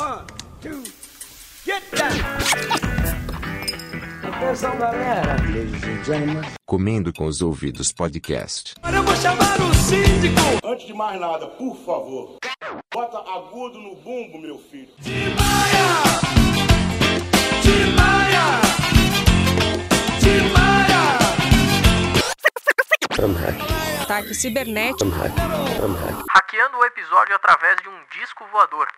One, two, get down! Atenção, galera. Ladies and gentlemen. Comendo com os ouvidos podcast. Agora eu vou chamar o síndico. Antes de mais nada, por favor, bota agudo no bumbo, meu filho. Timaya! Timaya! Timaya! Ataque cibernético. hackeando o episódio através de um disco voador.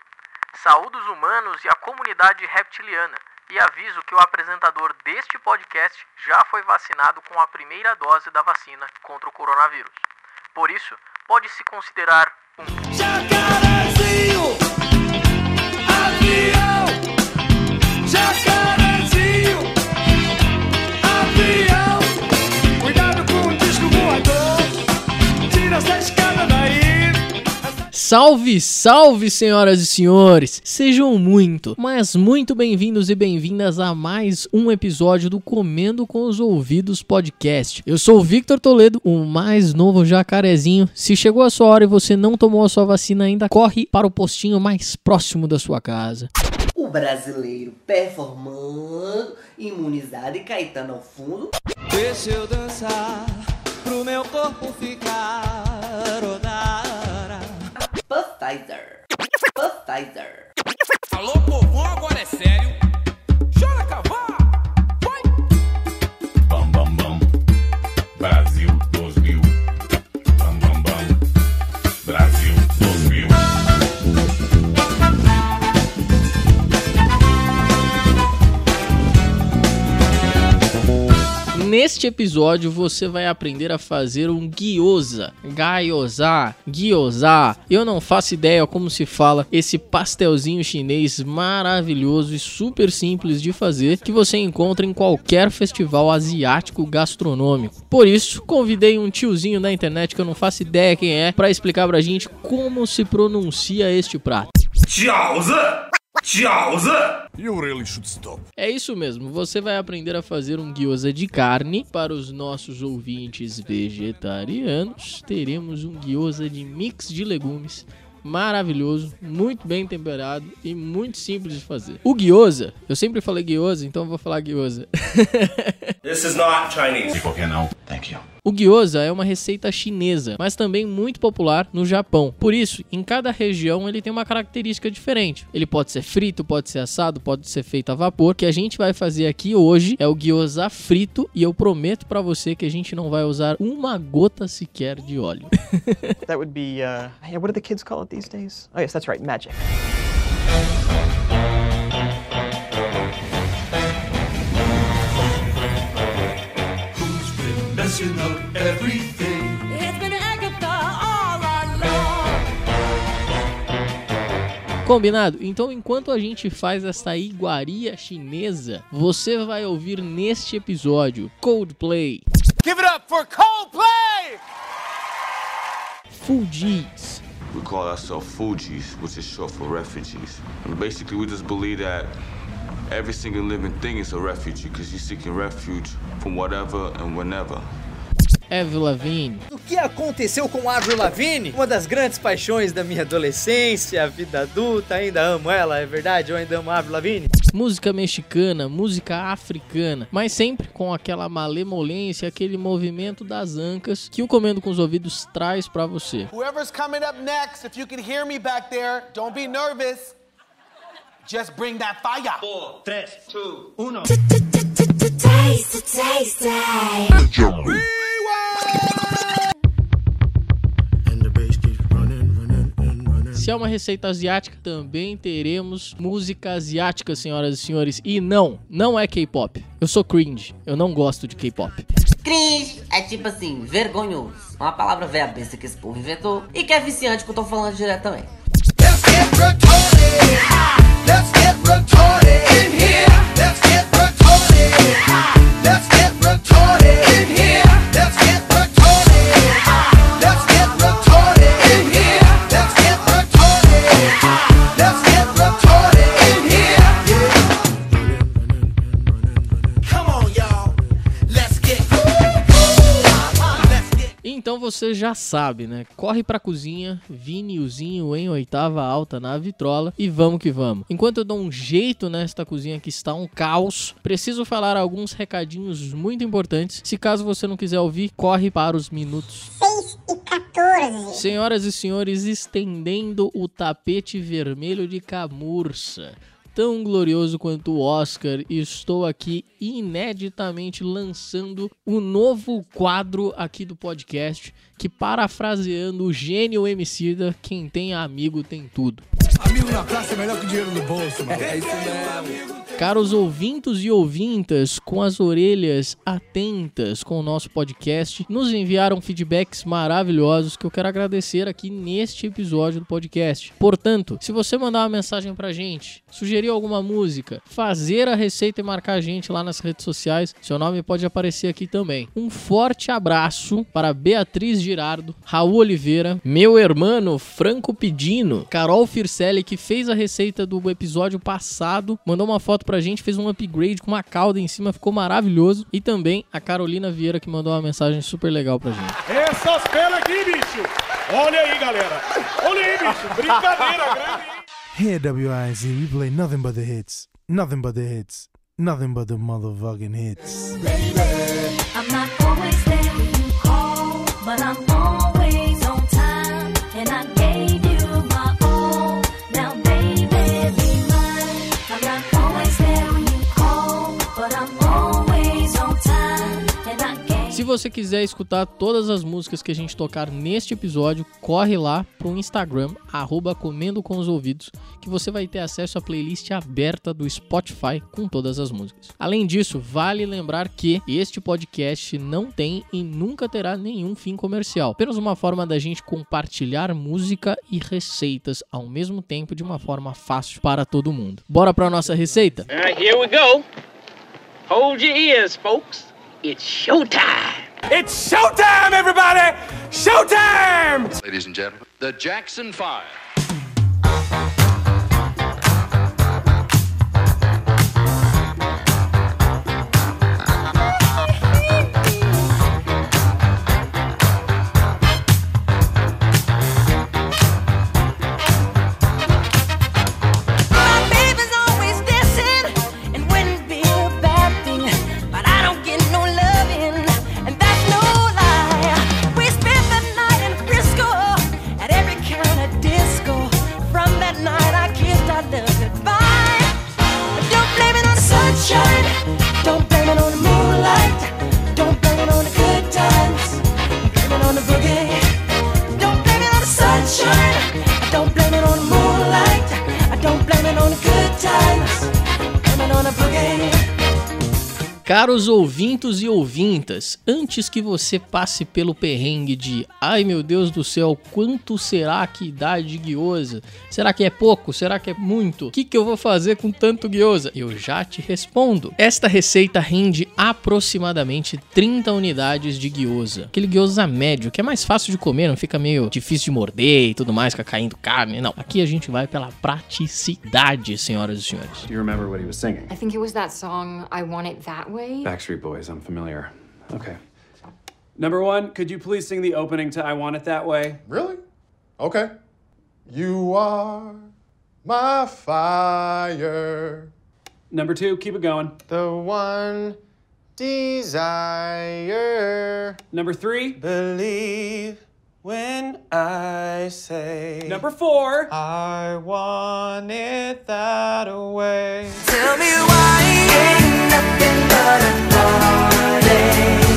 Saúde os humanos e a comunidade reptiliana. E aviso que o apresentador deste podcast já foi vacinado com a primeira dose da vacina contra o coronavírus. Por isso, pode se considerar um Jacarezinho! Salve, salve, senhoras e senhores! Sejam muito, mas muito bem-vindos e bem-vindas a mais um episódio do Comendo com os Ouvidos podcast. Eu sou o Victor Toledo, o mais novo jacarezinho. Se chegou a sua hora e você não tomou a sua vacina ainda, corre para o postinho mais próximo da sua casa. O brasileiro performando, imunizado e Caetano ao fundo. Deixa eu dançar pro meu corpo ficar rodar. Pfizer. Pfizer. Alô, povão, agora é sério. Chora, cavar! Neste episódio você vai aprender a fazer um gyoza, gyoza, gyoza. Eu não faço ideia como se fala esse pastelzinho chinês maravilhoso e super simples de fazer que você encontra em qualquer festival asiático gastronômico. Por isso, convidei um tiozinho da internet que eu não faço ideia quem é para explicar pra gente como se pronuncia este prato. 饺子，饺子。You really should stop É isso mesmo, você vai aprender a fazer um gyoza de carne. Para os nossos ouvintes vegetarianos, teremos um gyoza de mix de legumes. Maravilhoso, muito bem temperado e muito simples de fazer. O gyoza, eu sempre falei gyoza, então eu vou falar gyoza. This is not Chinese. Por que não? Thank you O gyoza é uma receita chinesa, mas também muito popular no Japão. Por isso, em cada região ele tem uma característica diferente. Ele pode ser frito, pode ser assado, pode ser feito a vapor. O que a gente vai fazer aqui hoje é o gyoza frito e eu prometo pra você que a gente não vai usar uma gota sequer de óleo. That would be, uh, what do the kids call it these days? Oh, yes, that's right, magic. Messing up everything. It's been Agatha all along. Combinado? Então, enquanto a gente faz essa iguaria chinesa, você vai ouvir neste episódio Coldplay, Give it up for Coldplay! Fugees, We call ourselves Fugees, which is short for refugees. And basically, we just believe that every single living thing is a refugee because you're seeking refuge from whatever and whenever. Avril Lavigne, O que aconteceu com Avril Lavigne? Uma das grandes paixões da minha adolescência, vida adulta, ainda amo ela, é verdade? Eu ainda amo Avril Lavigne. música mexicana, música africana, mas sempre com aquela malemolência, aquele movimento das ancas que o Comendo com os Ouvidos traz pra você. Whoever's coming up next, if you can hear me back there, don't be nervous. Just bring that fire. Se é uma receita asiática, também teremos música asiática, senhoras e senhores. E não, não é K-pop. Eu sou cringe, eu não gosto de K-pop. Cringe é tipo assim, vergonhoso. Uma palavra velha besta que esse povo inventou e que é viciante que eu tô falando. Let's get retarded. Let's get retarded in here. Let's get retarded. Let's get retarded in here. Let's você já sabe, né? Corre pra cozinha, vinilzinho em oitava alta na vitrola e vamos que vamos. Enquanto eu dou um jeito nesta cozinha que está um caos, preciso falar alguns recadinhos muito importantes. Se caso você não quiser ouvir, corre para os minutos 6 e 14. Senhoras e senhores, estendendo o tapete vermelho de camurça. Tão glorioso quanto o Oscar, estou aqui ineditamente lançando o novo quadro aqui do podcast, que parafraseando o gênio Emicida, quem tem amigo tem tudo. Amigo na praça é melhor que dinheiro no bolso, mano. É isso mesmo. Caros ouvintos e ouvintas, com as orelhas atentas com o nosso podcast, nos enviaram feedbacks maravilhosos que eu quero agradecer aqui neste episódio do podcast. Portanto, se você mandar uma mensagem pra gente, sugerir alguma música, fazer a receita e marcar a gente lá nas redes sociais, seu nome pode aparecer aqui também. Um forte abraço para Beatriz Girardo, Raul Oliveira, meu irmão Franco Pedino, Carol Fircelli, que fez a receita do episódio passado, mandou uma foto pra gente, fez um upgrade com uma cauda em cima, ficou maravilhoso. E também a Carolina Vieira, que mandou uma mensagem super legal pra gente. Essas pelas aqui, bicho! Olha aí, galera! Olha aí, bicho! Brincadeira grande! Here at WIZ, we play nothing but the hits. Nothing but the hits. Nothing but the motherfucking hits. I'm not always call, você quiser escutar todas as músicas que a gente tocar neste episódio, corre lá pro Instagram, arroba Comendo com os Ouvidos, que você vai ter acesso à playlist aberta do Spotify com todas as músicas. Além disso, vale lembrar que este podcast não tem e nunca terá nenhum fim comercial. Apenas uma forma da gente compartilhar música e receitas ao mesmo tempo de uma forma fácil para todo mundo. Bora pra nossa receita? Right, here we go. Hold your ears, folks. It's showtime. It's showtime, everybody! Showtime! Ladies and gentlemen, the Jackson Five. Caros ouvintos e ouvintas, antes que você passe pelo perrengue de ai meu Deus do céu, quanto será que dá de guiosa? Será que é pouco? Será que é muito? O que, que eu vou fazer com tanto guiosa? Eu já te respondo. Esta receita rende aproximadamente 30 unidades de guiosa. Aquele guiosa médio, que é mais fácil de comer, não fica meio difícil de morder e tudo mais, fica caindo carne. Não, aqui a gente vai pela praticidade, senhoras e senhores. Do you remember what he was singing? I think it was that song, I Want It That Way. Backstreet Boys, I'm familiar. Okay. Number one, could you please sing the opening to I Want It That Way? Really? Okay. You are my fire. Number two, keep it going. The one desire. Number three, Believe when I say. number four, I want it that way. Tell me why ain't nothing but a party.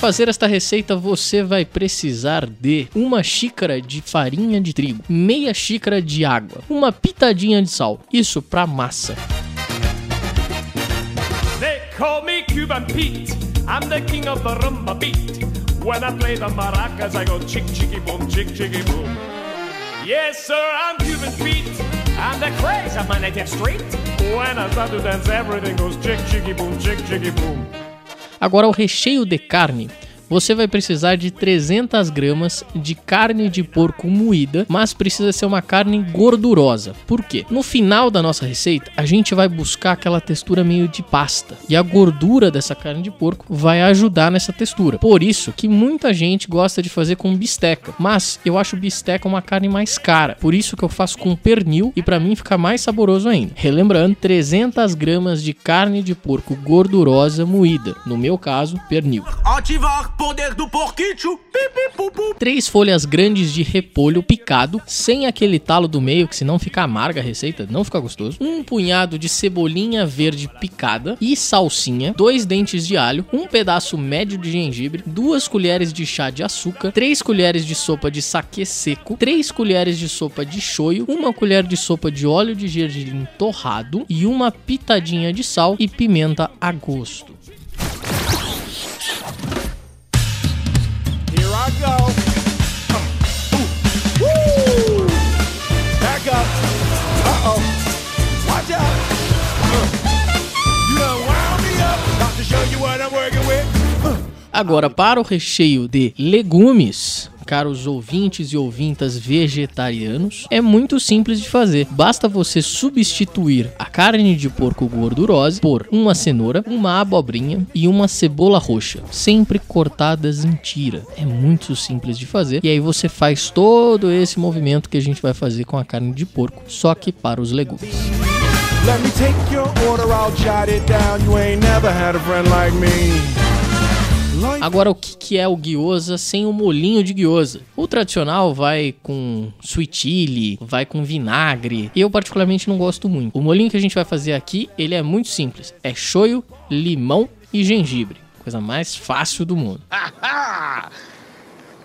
Fazer esta receita, você vai precisar de uma xícara de farinha de trigo, meia xícara de água, uma pitadinha de sal. Isso para massa. They call me Cuban Pete. I'm the king of the rumba beat. When I play the maracas, I go chick chicky boom, chick chicky boom. Yes, sir, I'm Cuban Pete. I'm the craze of my native street. When I start to dance, everything goes chick, chicky, boom, chick, chicky, boom. Agora o recheio de carne. Você vai precisar de 300 gramas de carne de porco moída, mas precisa ser uma carne gordurosa. Por quê? No final da nossa receita, a gente vai buscar aquela textura meio de pasta. E a gordura dessa carne de porco vai ajudar nessa textura. Por isso que muita gente gosta de fazer com bisteca. Mas eu acho bisteca uma carne mais cara. Por isso que eu faço com pernil e para mim fica mais saboroso ainda. Relembrando, 300 gramas de carne de porco gordurosa moída. No meu caso, pernil. Ativar poder do porquinho. Três folhas grandes de repolho picado, sem aquele talo do meio, que senão fica amarga a receita, não fica gostoso. Um punhado de cebolinha verde picada e salsinha, dois dentes de alho, um pedaço médio de gengibre, duas colheres de chá de açúcar, três colheres de sopa de saquê seco, três colheres de sopa de shoyu, uma colher de sopa de óleo de gergelim torrado e uma pitadinha de sal e pimenta a gosto. Agora, para o recheio de legumes, caros ouvintes e ouvintas vegetarianos, é muito simples de fazer. Basta você substituir a carne de porco gordurosa por uma cenoura, uma abobrinha e uma cebola roxa, sempre cortadas em tira. É muito simples de fazer. E aí você faz todo esse movimento que a gente vai fazer com a carne de porco, só que para os legumes. Let me take your order, I'll jot it down. You ain't never had a friend like me. Agora, o que, que é o gyoza sem o molinho de gyoza? O tradicional vai com sweet chili, vai com vinagre. Eu particularmente não gosto muito. O molinho que a gente vai fazer aqui, ele é muito simples. É shoyu, limão e gengibre. Coisa mais fácil do mundo.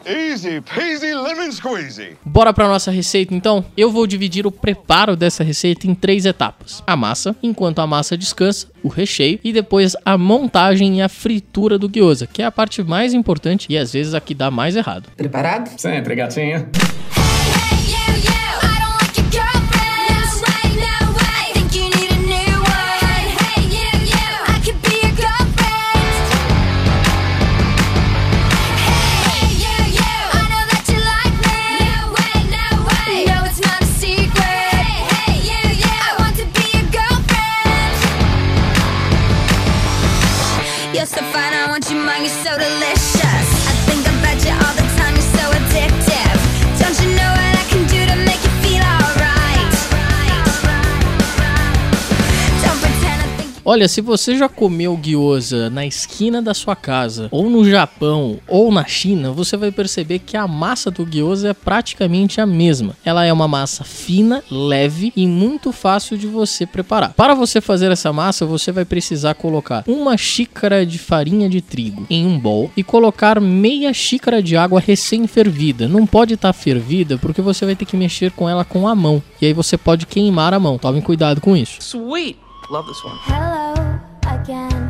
Easy peasy lemon squeezy. Bora para nossa receita então? Eu vou dividir o preparo dessa receita em três etapas: a massa, enquanto a massa descansa, o recheio e depois a montagem e a fritura do gyoza, que é a parte mais importante e às vezes a que dá mais errado. Preparado? Sempre, gatinha. Olha, se você já comeu gyoza na esquina da sua casa, ou no Japão, ou na China, você vai perceber que a massa do gyoza é praticamente a mesma. Ela é uma massa fina, leve e muito fácil de você preparar. Para você fazer essa massa, você vai precisar colocar uma xícara de farinha de trigo em um bowl e colocar meia xícara de água recém-fervida. Não pode estar fervida porque você vai ter que mexer com ela com a mão. E aí você pode queimar a mão. Tome cuidado com isso. Sweet. Love this one. Hello again,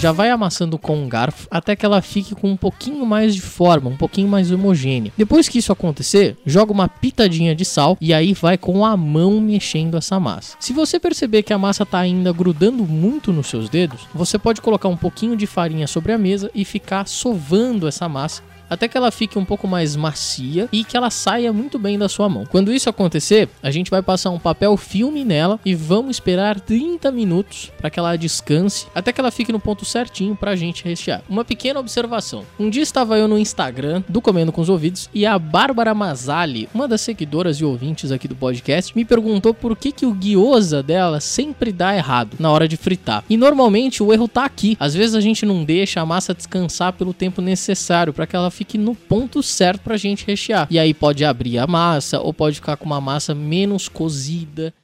Já vai amassando com um garfo até que ela fique com um pouquinho mais de forma, um pouquinho mais homogênea. Depois que isso acontecer, joga uma pitadinha de sal e aí vai com a mão mexendo essa massa. Se você perceber que a massa tá ainda grudando muito nos seus dedos, você pode colocar um pouquinho de farinha sobre a mesa e ficar sovando essa massa até que ela fique um pouco mais macia e que ela saia muito bem da sua mão. Quando isso acontecer, a gente vai passar um papel filme nela e vamos esperar 30 minutos para que ela descanse, até que ela fique no ponto certinho pra gente rechear. Uma pequena observação. Um dia estava eu no Instagram do Comendo com os Ouvidos e a Bárbara Mazali, uma das seguidoras e ouvintes aqui do podcast, me perguntou por que que o gyoza dela sempre dá errado na hora de fritar. E normalmente o erro tá aqui. Às vezes a gente não deixa a massa descansar pelo tempo necessário para que ela fique no ponto certo pra gente rechear. E aí pode abrir a massa ou pode ficar com uma massa menos cozida.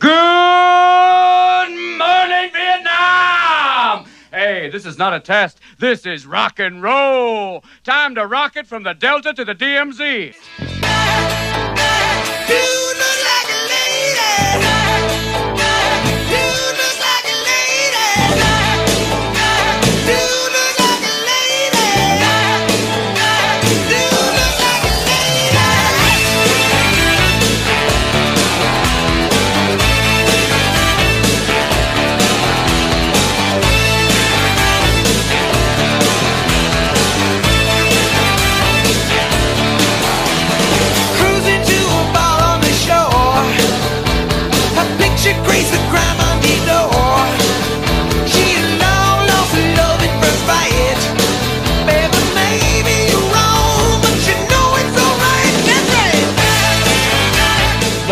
Good morning, Vietnam! Hey, this is not a test. This is rock and roll. Time to rock it from the Delta to the DMZ.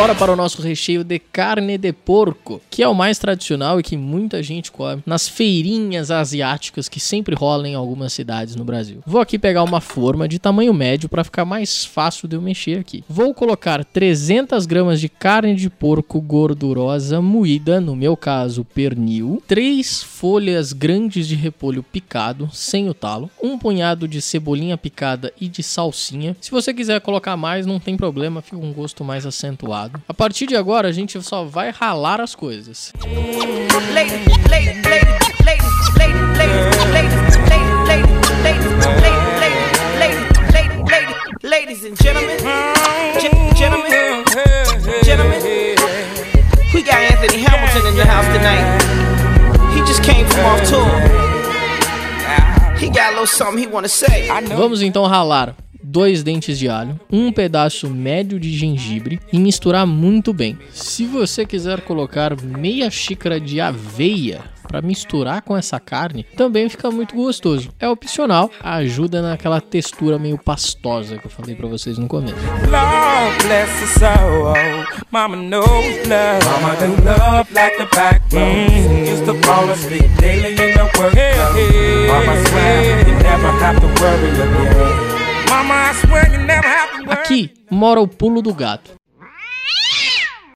Bora para o nosso recheio de carne de porco, que é o mais tradicional e que muita gente come nas feirinhas asiáticas que sempre rolam em algumas cidades no Brasil. Vou aqui pegar uma forma de tamanho médio para ficar mais fácil de eu mexer aqui. Vou colocar 300 gramas de carne de porco gordurosa moída, no meu caso pernil, 3 folhas grandes de repolho picado, sem o talo, um punhado de cebolinha picada e de salsinha. Se você quiser colocar mais, não tem problema, fica um gosto mais acentuado. A partir de agora, a gente só vai ralar as coisas. Vamos então ralar dois dentes de alho, um pedaço médio de gengibre e misturar muito bem. Se você quiser colocar meia xícara de aveia para misturar com essa carne, também fica muito gostoso. É opcional, ajuda naquela textura meio pastosa que eu falei para vocês no começo. Lord Aqui mora o pulo do gato.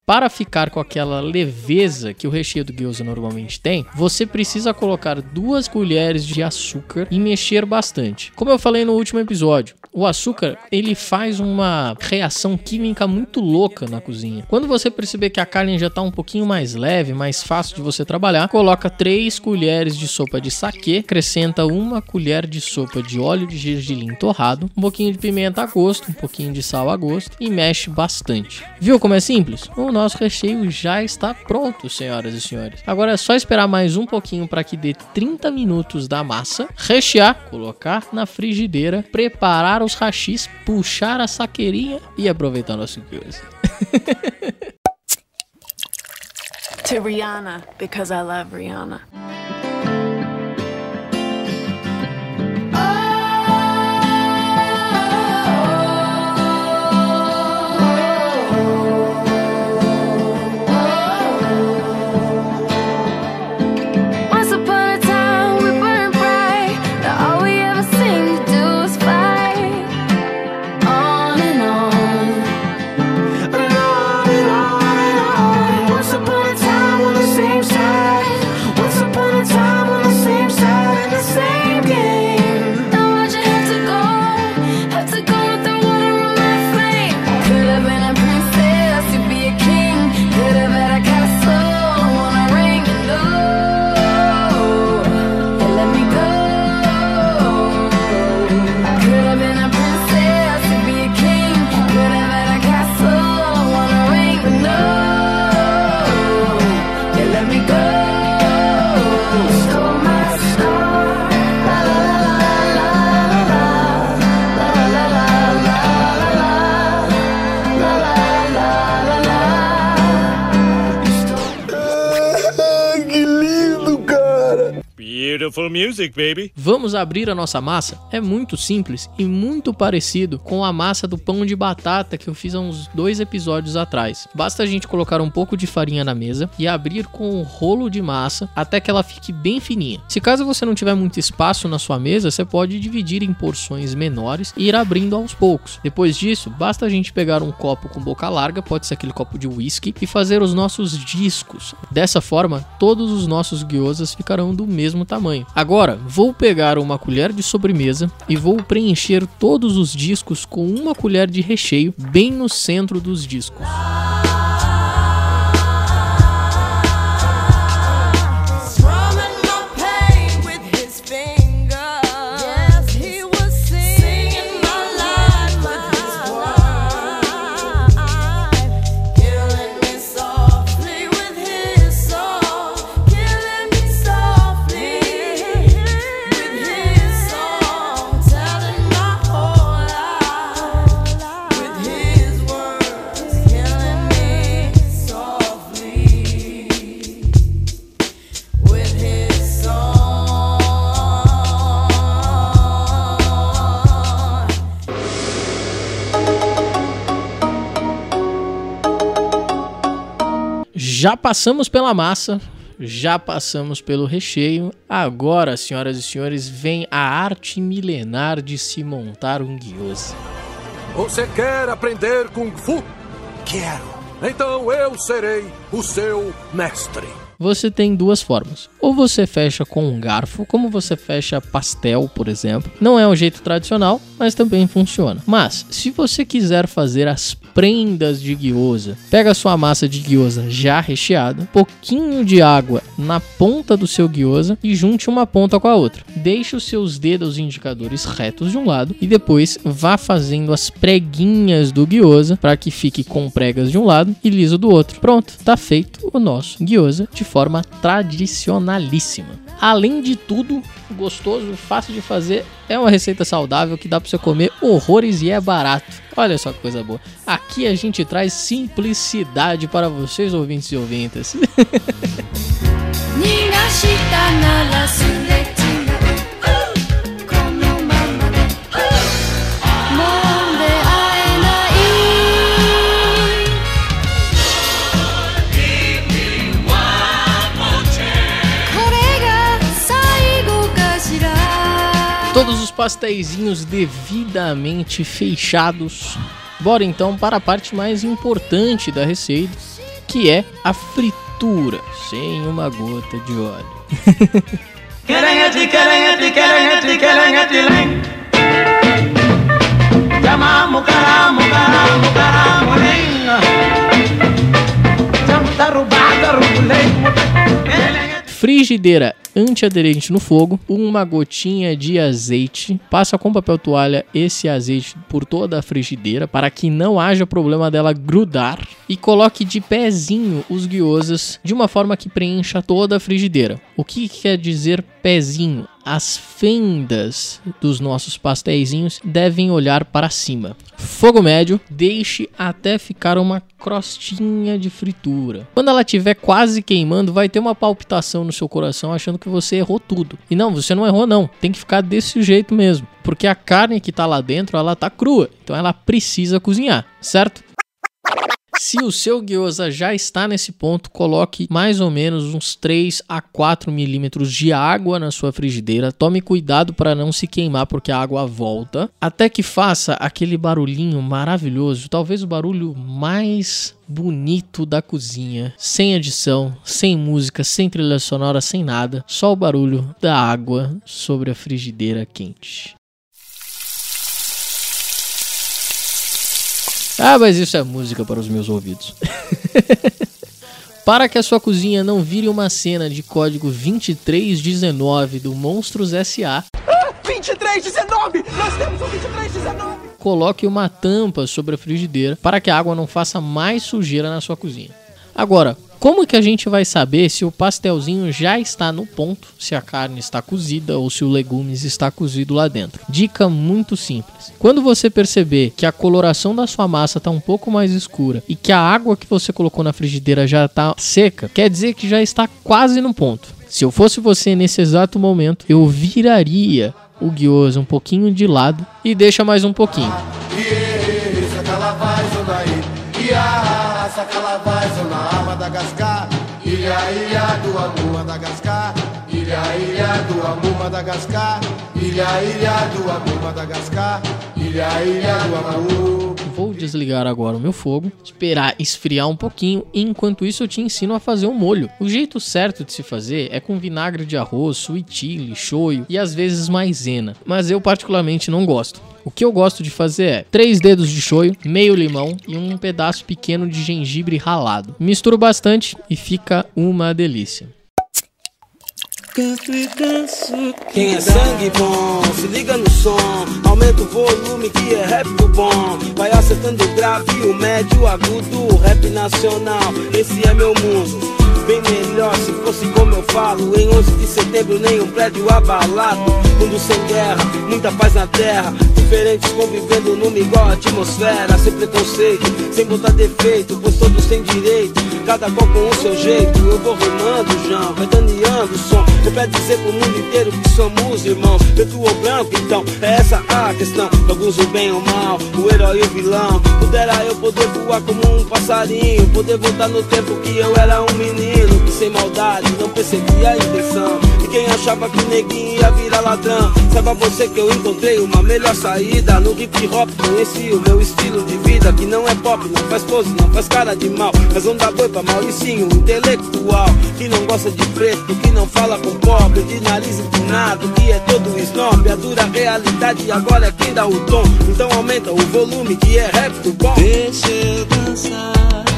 Para ficar com aquela leveza que o recheio do gyoza normalmente tem, você precisa colocar duas colheres de açúcar e mexer bastante. Como eu falei no último episódio, o açúcar ele faz uma reação química muito louca na cozinha. Quando você perceber que a carne já está um pouquinho mais leve, mais fácil de você trabalhar, coloca 3 colheres de sopa de saquê, acrescenta uma colher de sopa de óleo de gergelim torrado, um pouquinho de pimenta a gosto, um pouquinho de sal a gosto e mexe bastante. Viu como é simples? Nosso recheio já está pronto, senhoras e senhores. Agora é só esperar mais um pouquinho para que dê 30 minutos da massa, rechear, colocar na frigideira, preparar os rachis, puxar a saqueirinha e aproveitar nosso gyoza. To Rihanna, because I love Rihanna. Music, baby. Vamos abrir a nossa massa? É muito simples e muito parecido com a massa do pão de batata que eu fiz há uns dois episódios atrás. Basta a gente colocar um pouco de farinha na mesa e abrir com um rolo de massa até que ela fique bem fininha. Se caso você não tiver muito espaço na sua mesa, você pode dividir em porções menores e ir abrindo aos poucos. Depois disso, basta a gente pegar um copo com boca larga, pode ser aquele copo de whisky, e fazer os nossos discos. Dessa forma, todos os nossos gyozas ficarão do mesmo tamanho. tamanho. Agora, vou pegar uma colher de sobremesa e vou preencher todos os discos com uma colher de recheio bem no centro dos discos. Já passamos pela massa, já passamos pelo recheio. Agora, senhoras e senhores, vem a arte milenar de se montar um gyoza. Você quer aprender Kung Fu? Quero. Então eu serei o seu mestre. Você tem duas formas. Ou você fecha com um garfo, como você fecha pastel, por exemplo. Não é um jeito tradicional, mas também funciona. Mas, se você quiser fazer as prendas de gyoza, pega a sua massa de gyoza já recheada, pouquinho de água na ponta do seu gyoza e junte uma ponta com a outra. Deixe os seus dedos indicadores retos de um lado e depois vá fazendo as preguinhas do gyoza para que fique com pregas de um lado e liso do outro. Pronto, tá feito o nosso gyoza de forma tradicionalíssima. Além de tudo, gostoso, fácil de fazer, é uma receita saudável que dá para você comer horrores e é barato. Olha só que coisa boa. Aqui a gente traz simplicidade para vocês, ouvintes e ouvintas. Todos os pastéisinhos devidamente fechados. Bora então para a parte mais importante da receita, que é a fritura, sem uma gota de óleo. Frigideira antiaderente no fogo, uma gotinha de azeite, passa com papel toalha esse azeite por toda a frigideira para que não haja problema dela grudar e coloque de pezinho os guiosas de uma forma que preencha toda a frigideira. O que quer dizer pezinho? As fendas dos nossos pastéisinhos devem olhar para cima. Fogo médio, deixe até ficar uma crostinha de fritura. Quando ela estiver quase queimando, vai ter uma palpitação no seu coração achando que você errou tudo. E não, você não errou não. Tem que ficar desse jeito mesmo, porque a carne que tá lá dentro, ela tá crua. Então ela precisa cozinhar, certo? Se o seu gyoza já está nesse ponto, coloque mais ou menos uns 3 a 4 milímetros de água na sua frigideira. Tome cuidado para não se queimar, porque a água volta. Até que faça aquele barulhinho maravilhoso, talvez o barulho mais bonito da cozinha, sem edição, sem música, sem trilha sonora, sem nada, só o barulho da água sobre a frigideira quente. Ah, mas isso é música para os meus ouvidos. para que a sua cozinha não vire uma cena de código 2319 do Monstros S.A., 2319! Nós temos um 2319! coloque uma tampa sobre a frigideira para que a água não faça mais sujeira na sua cozinha. Agora, como que a gente vai saber se o pastelzinho já está no ponto, se a carne está cozida ou se o legumes está cozido lá dentro? Dica muito simples. Quando você perceber que a coloração da sua massa está um pouco mais escura e que a água que você colocou na frigideira já está seca, quer dizer que já está quase no ponto. Se eu fosse você nesse exato momento, eu viraria o gyoza um pouquinho de lado e deixa mais um pouquinho. Ilha, Ilha do Amor, Madagascar, Ilha, Ilha do Amor, Madagascar, Ilha, Ilha do Amor, Madagascar, Ilha, Ilha do Amor. Desligar agora o meu fogo, esperar esfriar um pouquinho e enquanto isso eu te ensino a fazer o molho. O jeito certo de se fazer é com vinagre de arroz, sweet chili, shoyu e às vezes maisena, mas eu particularmente não gosto. O que eu gosto de fazer é três dedos de shoyu, meio limão e um pedaço pequeno de gengibre ralado. Misturo bastante e fica uma delícia. Canto e danço. Quem é sangue bom, se liga no som. Aumenta o volume que é rap do bom. Vai acertando o grave, o médio, o agudo, rap nacional. Esse é meu mundo. Bem melhor se fosse como eu falo. Em 11 de setembro, nenhum prédio abalado. Mundo sem guerra, muita paz na terra. Diferentes convivendo numa igual atmosfera. Sem preconceito, sem botar defeito, pois todos têm direito. Cada qual com o seu jeito. Eu vou rimando, João, vai daneando o som. Eu quero dizer pro mundo inteiro que somos irmãos. Preto ou branco, então é essa a questão. Alguns o bem ou mal, o herói e o vilão. Pudera eu poder voar como um passarinho. Poder voltar no tempo que eu era um menino. Que sem maldade não percebia a intenção. Quem achava que neguinho ia virar ladrão. Saiba você que eu encontrei uma melhor saída. No hip hop conheci o meu estilo de vida. Que não é pop, não faz pose, não faz cara de mal. Mas não dá boi pra Mauricinho, intelectual. Que não gosta de preto, que não fala com pobre. De nariz empinado, que é todo snob. A dura realidade agora é quem dá o tom. Então aumenta o volume que é rap do bom. Deixa eu dançar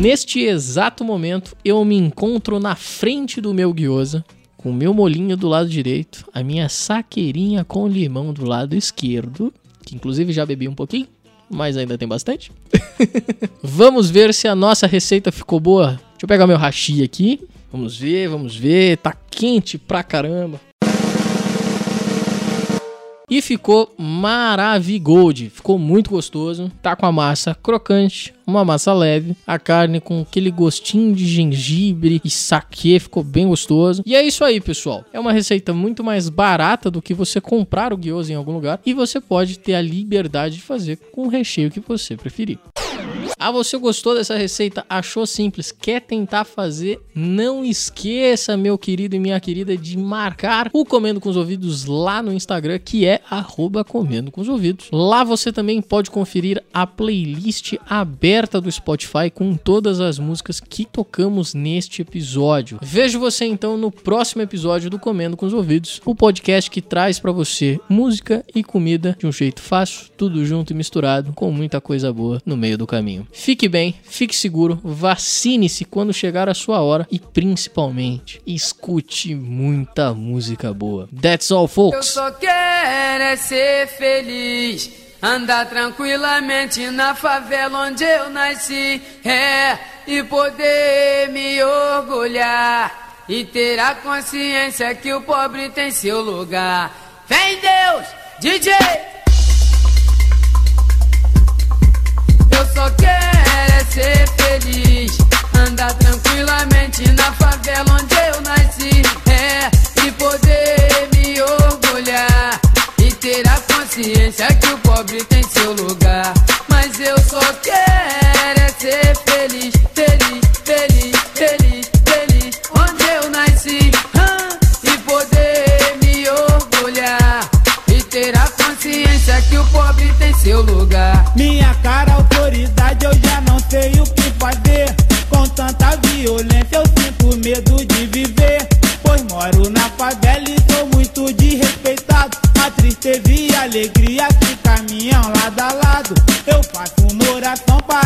Neste exato momento, eu me encontro na frente do meu gyoza, com o meu molinho do lado direito, a minha saqueirinha com limão do lado esquerdo, que inclusive já bebi um pouquinho, mas ainda tem bastante. vamos ver se a nossa receita ficou boa. Deixa eu pegar meu hashi aqui. Vamos ver, vamos ver. Tá quente pra caramba. E ficou maravigold, ficou muito gostoso. Tá com a massa crocante, uma massa leve, a carne com aquele gostinho de gengibre e saquê, ficou bem gostoso. E é isso aí, pessoal. É uma receita muito mais barata do que você comprar o gyoza em algum lugar e você pode ter a liberdade de fazer com o recheio que você preferir. Ah, você gostou dessa receita? Achou simples? Quer tentar fazer? Não esqueça, meu querido e minha querida, de marcar o Comendo com os Ouvidos lá no Instagram, que é Comendo com os Ouvidos. Lá você também pode conferir a playlist aberta do Spotify com todas as músicas que tocamos neste episódio. Vejo você então no próximo episódio do Comendo com os Ouvidos, o podcast que traz para você música e comida de um jeito fácil, tudo junto e misturado, com muita coisa boa no meio do caminho. Fique bem, fique seguro, vacine-se quando chegar a sua hora e principalmente escute muita música boa. That's all, Eu folks. só quero é ser feliz. Andar tranquilamente na favela onde eu nasci. É, e poder me orgulhar. E ter a consciência que o pobre tem seu lugar. Vem Deus, DJ! Só quero é ser feliz. Andar tranquilamente na favela onde eu nasci. É, e poder me orgulhar. E ter a consciência que o pobre tem seu lugar. Mas eu só quero é ser feliz, feliz, feliz, feliz, feliz. Onde eu nasci. E poder me orgulhar. E ter a consciência que o pobre tem seu lugar. Minha cara, autoridade, eu já não sei o que fazer. Com tanta violência, eu sinto medo de viver. Pois moro na favela e sou muito desrespeitado. A tristeza e a alegria que caminham lado a lado. Eu faço uma oração para